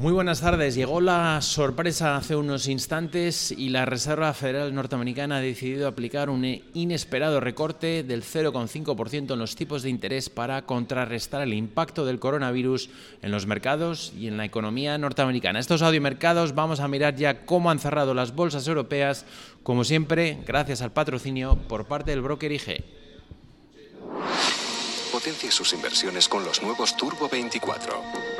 Muy buenas tardes. Llegó la sorpresa hace unos instantes y la Reserva Federal Norteamericana ha decidido aplicar un inesperado recorte del 0,5% en los tipos de interés para contrarrestar el impacto del coronavirus en los mercados y en la economía norteamericana. Estos audiomercados vamos a mirar ya cómo han cerrado las bolsas europeas, como siempre, gracias al patrocinio por parte del broker IG. Potencie sus inversiones con los nuevos Turbo 24.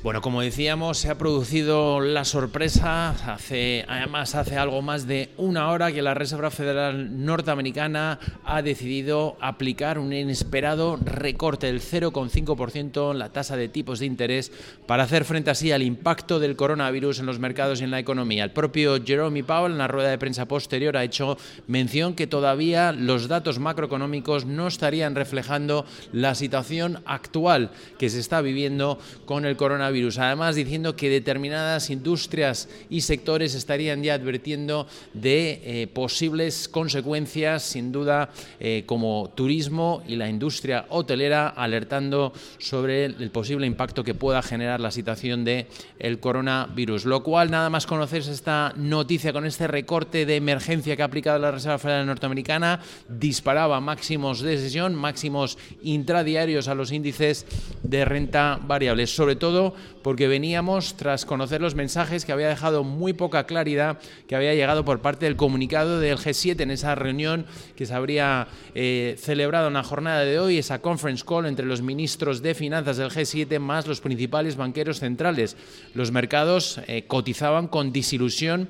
Bueno, como decíamos, se ha producido la sorpresa, hace, además hace algo más de una hora que la Reserva Federal Norteamericana ha decidido aplicar un inesperado recorte del 0,5% en la tasa de tipos de interés para hacer frente así al impacto del coronavirus en los mercados y en la economía. El propio Jerome Powell en la rueda de prensa posterior ha hecho mención que todavía los datos macroeconómicos no estarían reflejando la situación actual que se está viviendo con el coronavirus Además, diciendo que determinadas industrias y sectores estarían ya advirtiendo de eh, posibles consecuencias, sin duda, eh, como turismo y la industria hotelera, alertando sobre el posible impacto que pueda generar la situación del el coronavirus. Lo cual, nada más conocerse esta noticia con este recorte de emergencia que ha aplicado la Reserva Federal Norteamericana, disparaba máximos de sesión, máximos intradiarios a los índices de renta variable, sobre todo porque veníamos tras conocer los mensajes que había dejado muy poca claridad que había llegado por parte del comunicado del G7 en esa reunión que se habría eh, celebrado en la jornada de hoy, esa conference call entre los ministros de finanzas del G7 más los principales banqueros centrales. Los mercados eh, cotizaban con disilusión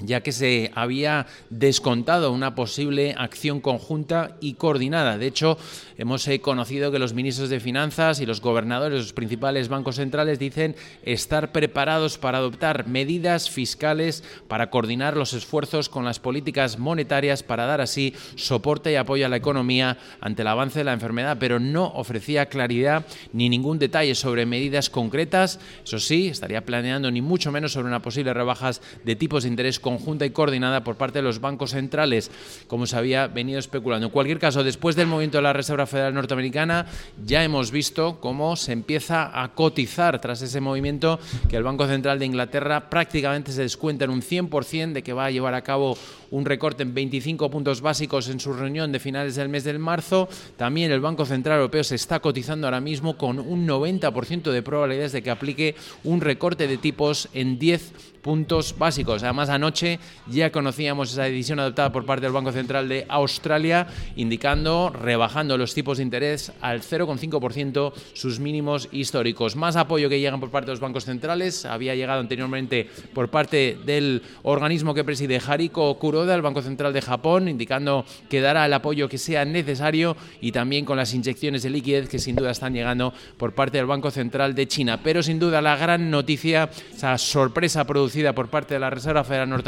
ya que se había descontado una posible acción conjunta y coordinada. De hecho, hemos eh, conocido que los ministros de Finanzas y los gobernadores de los principales bancos centrales dicen estar preparados para adoptar medidas fiscales para coordinar los esfuerzos con las políticas monetarias para dar así soporte y apoyo a la economía ante el avance de la enfermedad, pero no ofrecía claridad ni ningún detalle sobre medidas concretas. Eso sí, estaría planeando ni mucho menos sobre una posible rebajas de tipos de interés conjunta y coordinada por parte de los bancos centrales, como se había venido especulando. En cualquier caso, después del movimiento de la Reserva Federal Norteamericana, ya hemos visto cómo se empieza a cotizar tras ese movimiento que el Banco Central de Inglaterra prácticamente se descuenta en un 100% de que va a llevar a cabo un recorte en 25 puntos básicos en su reunión de finales del mes de marzo. También el Banco Central Europeo se está cotizando ahora mismo con un 90% de probabilidades de que aplique un recorte de tipos en 10 puntos básicos. Además, anoche ya conocíamos esa decisión adoptada por parte del Banco Central de Australia, indicando, rebajando los tipos de interés al 0,5% sus mínimos históricos. Más apoyo que llegan por parte de los bancos centrales. Había llegado anteriormente por parte del organismo que preside Hariko Kuroda, el Banco Central de Japón, indicando que dará el apoyo que sea necesario y también con las inyecciones de liquidez que sin duda están llegando por parte del Banco Central de China. Pero sin duda la gran noticia, esa sorpresa producida por parte de la Reserva Federal Norteamericana,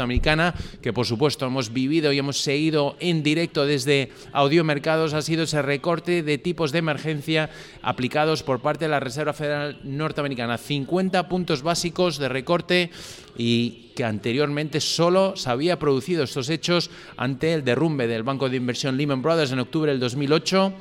que por supuesto hemos vivido y hemos seguido en directo desde Audiomercados, ha sido ese recorte de tipos de emergencia aplicados por parte de la Reserva Federal Norteamericana. 50 puntos básicos de recorte y que anteriormente solo se había producido estos hechos ante el derrumbe del banco de inversión Lehman Brothers en octubre del 2008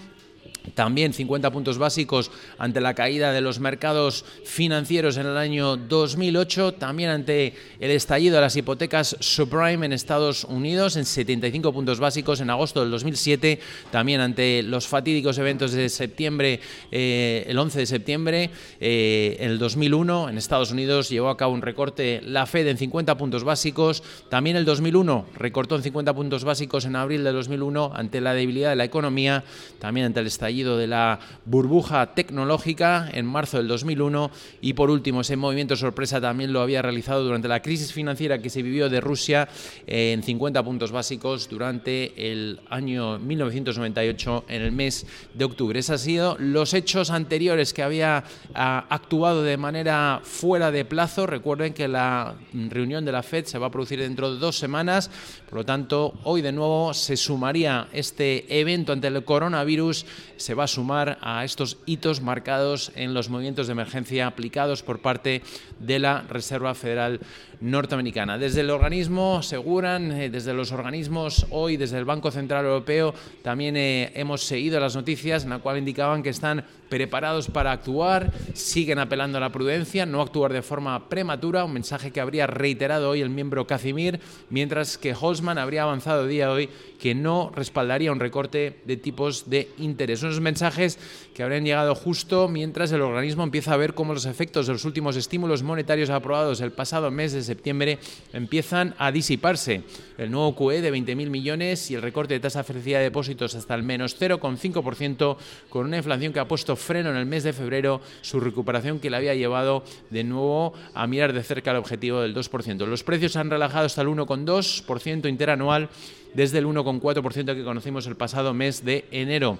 también 50 puntos básicos ante la caída de los mercados financieros en el año 2008, también ante el estallido de las hipotecas subprime en Estados Unidos en 75 puntos básicos en agosto del 2007, también ante los fatídicos eventos de septiembre, eh, el 11 de septiembre eh, el 2001 en Estados Unidos llevó a cabo un recorte la Fed en 50 puntos básicos, también el 2001 recortó en 50 puntos básicos en abril del 2001 ante la debilidad de la economía, también ante el estallido estallido de la burbuja tecnológica en marzo del 2001 y por último ese movimiento sorpresa también lo había realizado durante la crisis financiera que se vivió de Rusia en 50 puntos básicos durante el año 1998 en el mes de octubre. Esos han sido los hechos anteriores que había ah, actuado de manera fuera de plazo. Recuerden que la reunión de la FED se va a producir dentro de dos semanas, por lo tanto hoy de nuevo se sumaría este evento ante el coronavirus, se va a sumar a estos hitos marcados en los movimientos de emergencia aplicados por parte de la Reserva Federal norteamericana. Desde el organismo aseguran, eh, desde los organismos hoy, desde el Banco Central Europeo, también eh, hemos seguido las noticias en la cual indicaban que están preparados para actuar, siguen apelando a la prudencia, no actuar de forma prematura, un mensaje que habría reiterado hoy el miembro Casimir, mientras que Holzman habría avanzado día hoy que no respaldaría un recorte de tipos de interés. Unos mensajes que habrían llegado justo mientras el organismo empieza a ver cómo los efectos de los últimos estímulos monetarios aprobados el pasado mes de septiembre empiezan a disiparse. El nuevo QE de 20.000 millones y el recorte de tasa de felicidad de depósitos hasta el menos 0,5% con una inflación que ha puesto freno en el mes de febrero, su recuperación que le había llevado de nuevo a mirar de cerca el objetivo del 2%. Los precios han relajado hasta el 1,2% interanual desde el 1,4% que conocimos el pasado mes de enero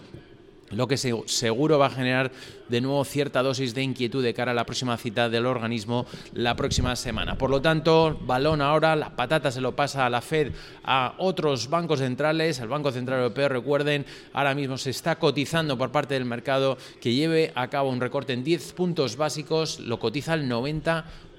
lo que seguro va a generar de nuevo cierta dosis de inquietud de cara a la próxima cita del organismo la próxima semana. Por lo tanto, balón ahora, la patata se lo pasa a la Fed, a otros bancos centrales, el Banco Central Europeo, recuerden, ahora mismo se está cotizando por parte del mercado que lleve a cabo un recorte en 10 puntos básicos, lo cotiza el 90 por ciento.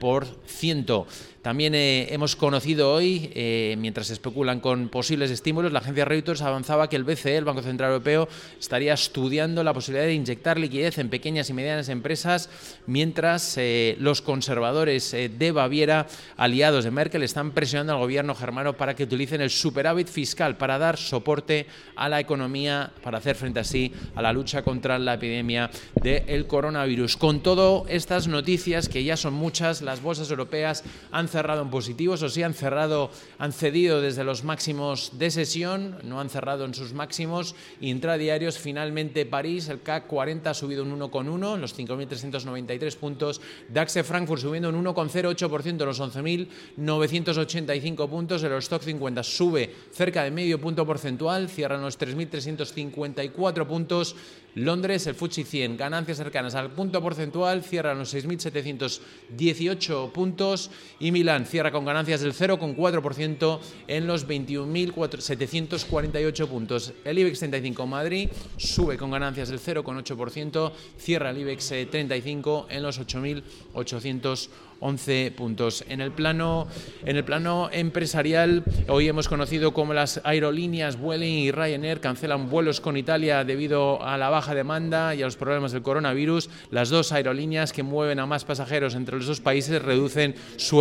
También eh, hemos conocido hoy, eh, mientras especulan con posibles estímulos, la agencia Reuters avanzaba que el BCE, el Banco Central Europeo, estaría estudiando la posibilidad de inyectar liquidez en pequeñas y medianas empresas, mientras eh, los conservadores de Baviera, aliados de Merkel, están presionando al gobierno germano para que utilicen el superávit fiscal para dar soporte a la economía, para hacer frente así a la lucha contra la epidemia del coronavirus. Con todo estas noticias, que ya son muchas, las bolsas europeas han cerrado en positivos, o sí han cerrado, han cedido desde los máximos de sesión, no han cerrado en sus máximos. Intradiarios, finalmente París, el CAC 40 ha subido un 1,1 en los 5.393 puntos. DAX Frankfurt subiendo un 1,08% en los 11.985 puntos. El Stock 50 sube cerca de medio punto porcentual, cierran los 3.354 puntos. Londres, el FTSE 100, ganancias cercanas al punto porcentual, cierran los 6.718 puntos y Milán cierra con ganancias del 0,4% en los 21.748 puntos. El IBEX 35 Madrid sube con ganancias del 0,8%, cierra el IBEX 35 en los 8.800 11 puntos. En el plano, en el plano empresarial, hoy hemos conocido cómo las aerolíneas Vueling y Ryanair cancelan vuelos con Italia debido a la baja demanda y a los problemas del coronavirus. Las dos aerolíneas que mueven a más pasajeros entre los dos países reducen su